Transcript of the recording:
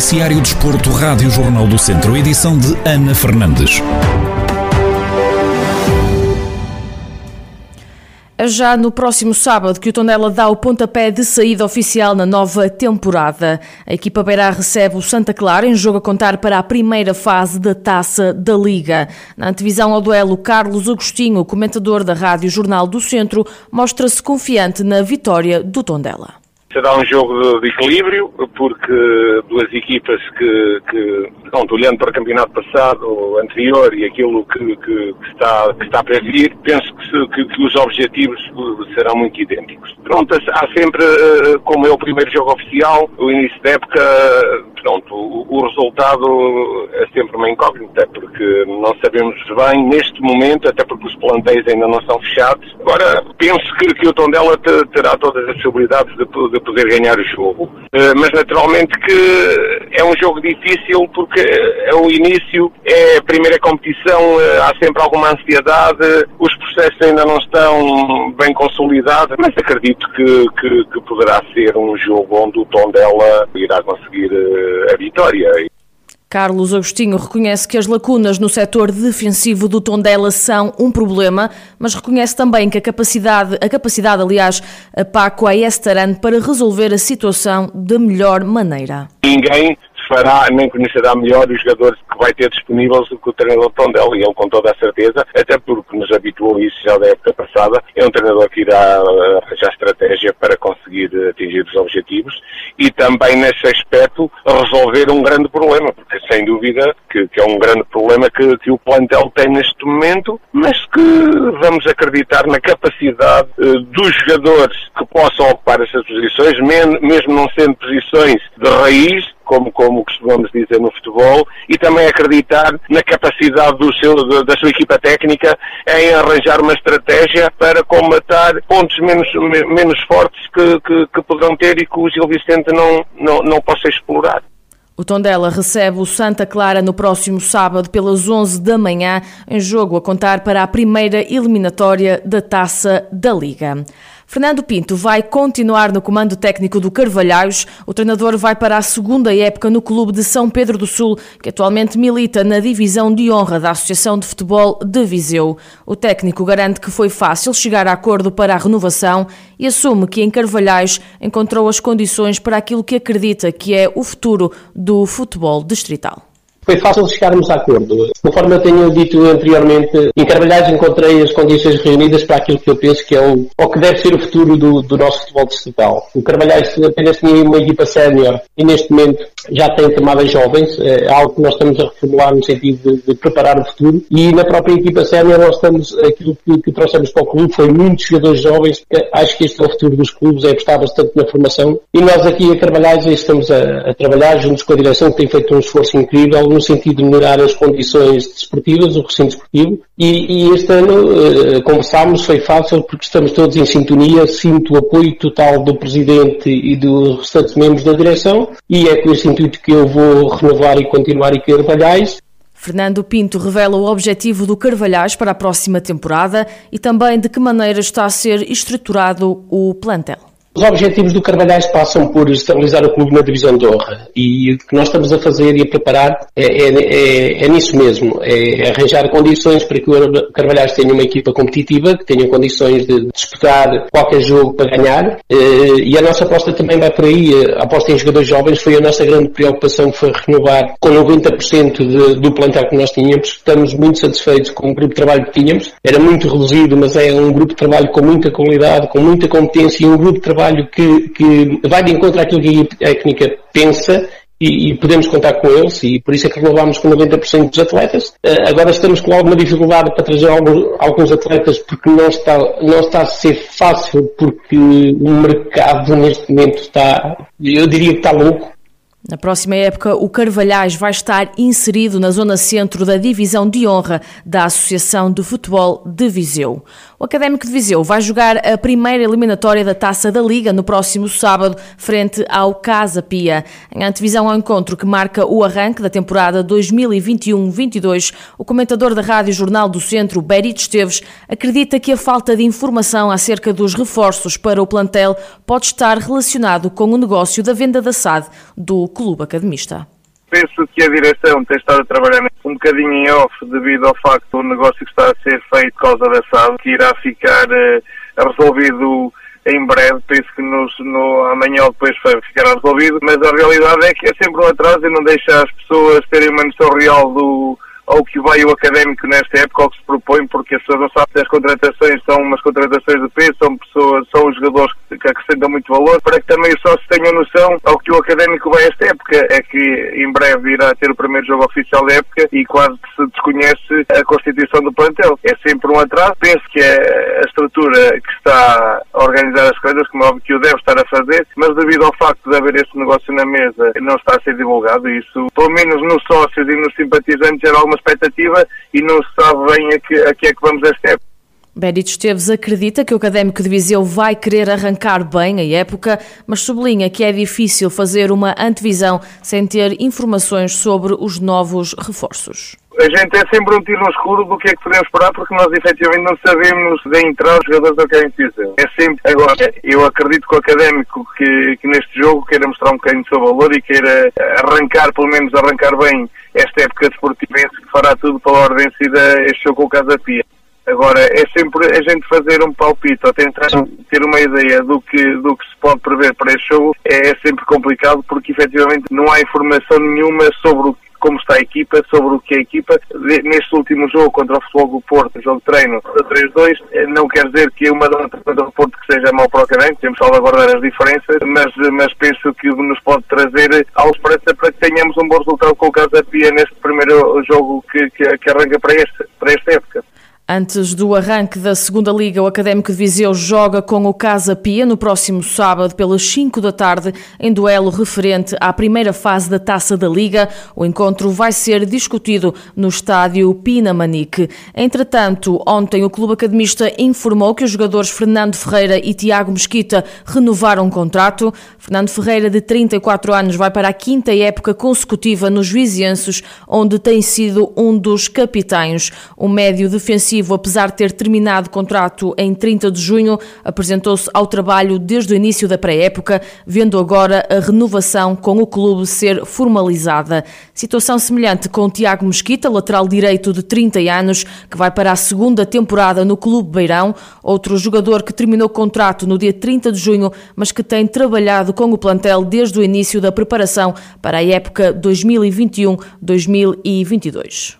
Noticiário Desporto, Rádio Jornal do Centro, edição de Ana Fernandes. É já no próximo sábado que o Tondela dá o pontapé de saída oficial na nova temporada. A equipa beirá recebe o Santa Clara em jogo a contar para a primeira fase da Taça da Liga. Na antevisão ao duelo, Carlos Agostinho, comentador da Rádio Jornal do Centro, mostra-se confiante na vitória do Tondela. Será um jogo de equilíbrio, porque duas equipas que, que pronto, olhando para o campeonato passado, anterior e aquilo que, que, que está, que está para vir, penso que, que, os objetivos serão muito idênticos. Pronto, há sempre, eh, como é o primeiro jogo oficial, o início da época, pronto, o, o resultado é sempre uma incógnita, porque não sabemos bem neste momento, até porque os plantéis ainda não são fechados. Agora, penso que, que o Tondela terá todas as possibilidades de, de de poder ganhar o jogo. Eh, mas naturalmente que é um jogo difícil porque é o início, é a primeira competição, eh, há sempre alguma ansiedade, os processos ainda não estão bem consolidados, mas acredito que, que, que poderá ser um jogo onde o Tondela irá conseguir eh, a vitória. Carlos Agostinho reconhece que as lacunas no setor defensivo do Tondela são um problema, mas reconhece também que a capacidade, a capacidade aliás, a Paco Estaran para resolver a situação da melhor maneira. Ninguém fará, nem conhecerá melhor os jogadores que vai ter disponíveis do que o treinador Tondela, e ele com toda a certeza, até porque nos habituou isso já da época passada, é um treinador que irá arranjar estratégia para conseguir atingir os objetivos e também nesse aspecto resolver um grande problema, porque sem dúvida que, que é um grande problema que, que, o plantel tem neste momento, mas que vamos acreditar na capacidade uh, dos jogadores que possam ocupar essas posições, mesmo não sendo posições de raiz, como, como costumamos dizer no futebol, e também acreditar na capacidade do seu, da sua equipa técnica em arranjar uma estratégia para combatar pontos menos, menos fortes que, que, que poderão ter e que o Gil Vicente não, não, não possa explorar. O Tondela recebe o Santa Clara no próximo sábado pelas 11 da manhã, em jogo a contar para a primeira eliminatória da Taça da Liga. Fernando Pinto vai continuar no comando técnico do Carvalhais. O treinador vai para a segunda época no clube de São Pedro do Sul, que atualmente milita na divisão de honra da Associação de Futebol de Viseu. O técnico garante que foi fácil chegar a acordo para a renovação e assume que em Carvalhais encontrou as condições para aquilo que acredita que é o futuro do futebol distrital foi fácil chegarmos a acordo. Conforme eu tenho dito anteriormente, em Carvalhais encontrei as condições reunidas para aquilo que eu penso que é o, o que deve ser o futuro do, do nosso futebol distrital. O Carvalhais apenas tinha uma equipa sénior e neste momento já tem camadas jovens, é algo que nós estamos a reformular no sentido de, de preparar o futuro. E na própria equipa sénior nós estamos, aquilo que, que trouxemos para o clube foi muitos jogadores jovens, acho que este é o futuro dos clubes, é apostar bastante na formação. E nós aqui a Carvalhais estamos a, a trabalhar juntos com a direção que tem feito um esforço incrível no sentido de melhorar as condições desportivas, o recinto desportivo, e, e este ano uh, conversámos, foi fácil porque estamos todos em sintonia, sinto o apoio total do Presidente e dos restantes membros da direção, e é com esse intuito que eu vou renovar e continuar em Carvalhais, Fernando Pinto revela o objetivo do Carvalhais para a próxima temporada e também de que maneira está a ser estruturado o plantel. Os objetivos do Carvalhais passam por estabilizar o clube na divisão de honra. E o que nós estamos a fazer e a preparar é, é, é, é nisso mesmo, é arranjar condições para que o Carvalhais tenha uma equipa competitiva, que tenha condições de disputar qualquer jogo para ganhar. Eh, e a nossa aposta também vai por aí, a aposta em jogadores jovens foi a nossa grande preocupação, foi renovar com 90% de, do plantel que nós tínhamos, estamos muito satisfeitos com o grupo de trabalho que tínhamos, era muito reduzido, mas é um grupo de trabalho com muita qualidade, com muita competência e um grupo de trabalho trabalho que, que vai de encontro àquilo que a técnica pensa e, e, podemos contar com eles e por isso é que renovámos com 90% dos atletas. Uh, agora estamos com alguma dificuldade para trazer alguns, alguns, atletas porque não está, não está a ser fácil porque o mercado neste momento está, eu diria que está louco na próxima época, o Carvalhais vai estar inserido na zona centro da divisão de honra da Associação de Futebol de Viseu. O Académico de Viseu vai jogar a primeira eliminatória da Taça da Liga no próximo sábado, frente ao Casa Pia. Em antevisão ao encontro que marca o arranque da temporada 2021-22, o comentador da Rádio Jornal do Centro, Berit Esteves, acredita que a falta de informação acerca dos reforços para o plantel pode estar relacionado com o negócio da venda da SAD do clube academista. Penso que a direção tem estado a trabalhar um bocadinho em off devido ao facto do negócio que está a ser feito por causa da SAD, que irá ficar uh, resolvido em breve, penso que nos, no, amanhã ou depois ficará resolvido, mas a realidade é que é sempre um atraso e não deixa as pessoas terem uma noção real do, ao que vai o académico nesta época, ao que se propõe, porque as pessoas não sabem se as contratações são umas contratações de peso, são pessoas, são os jogadores que, acrescentam muito valor, para que também os sócios tenham noção ao que o académico vai esta época. É que em breve irá ter o primeiro jogo oficial da época e quase se desconhece a constituição do plantel. É sempre um atraso. Penso que a, a estrutura que está a organizar as coisas, como é óbvio que o deve estar a fazer, mas devido ao facto de haver este negócio na mesa, não está a ser divulgado. Isso, pelo menos nos sócios e nos simpatizantes, gera alguma expectativa e não se sabe bem a que, a que é que vamos esta época. Benito Esteves acredita que o Académico de Viseu vai querer arrancar bem a época, mas sublinha que é difícil fazer uma antevisão sem ter informações sobre os novos reforços. A gente é sempre um tiro no escuro do que é que podemos esperar, porque nós efetivamente não sabemos de entrar os jogadores do Académico de Viseu. É sempre. Agora, eu acredito que o Académico que, que neste jogo queira mostrar um bocadinho do seu valor e queira arrancar, pelo menos arrancar bem esta época desportiva, que fará tudo pela ordem de este jogo com o Casa Pia. Agora, é sempre a gente fazer um palpite ou tentar ter uma ideia do que, do que se pode prever para este jogo é, é sempre complicado porque efetivamente não há informação nenhuma sobre o como está a equipa, sobre o que é a equipa. Neste último jogo contra o Futebol do Porto, jogo de treino 3-2, eh, não quer dizer que uma derrota contra o Porto que seja mau para o Académico, temos que salvaguardar as diferenças, mas, mas penso que nos pode trazer a esperança para que tenhamos um bom resultado com o Casa Pia neste primeiro jogo que, que, que arranca para, este, para esta época. Antes do arranque da segunda Liga, o Académico de Viseu joga com o Casa Pia no próximo sábado, pelas 5 da tarde, em duelo referente à primeira fase da Taça da Liga. O encontro vai ser discutido no estádio Pinamanique. Entretanto, ontem o Clube Academista informou que os jogadores Fernando Ferreira e Tiago Mesquita renovaram o contrato. Fernando Ferreira, de 34 anos, vai para a quinta época consecutiva nos Vizienses, onde tem sido um dos capitães. O médio defensivo apesar de ter terminado o contrato em 30 de junho, apresentou-se ao trabalho desde o início da pré-época, vendo agora a renovação com o clube ser formalizada. Situação semelhante com Tiago Mesquita, lateral direito de 30 anos, que vai para a segunda temporada no Clube Beirão, outro jogador que terminou o contrato no dia 30 de junho, mas que tem trabalhado com o plantel desde o início da preparação para a época 2021-2022.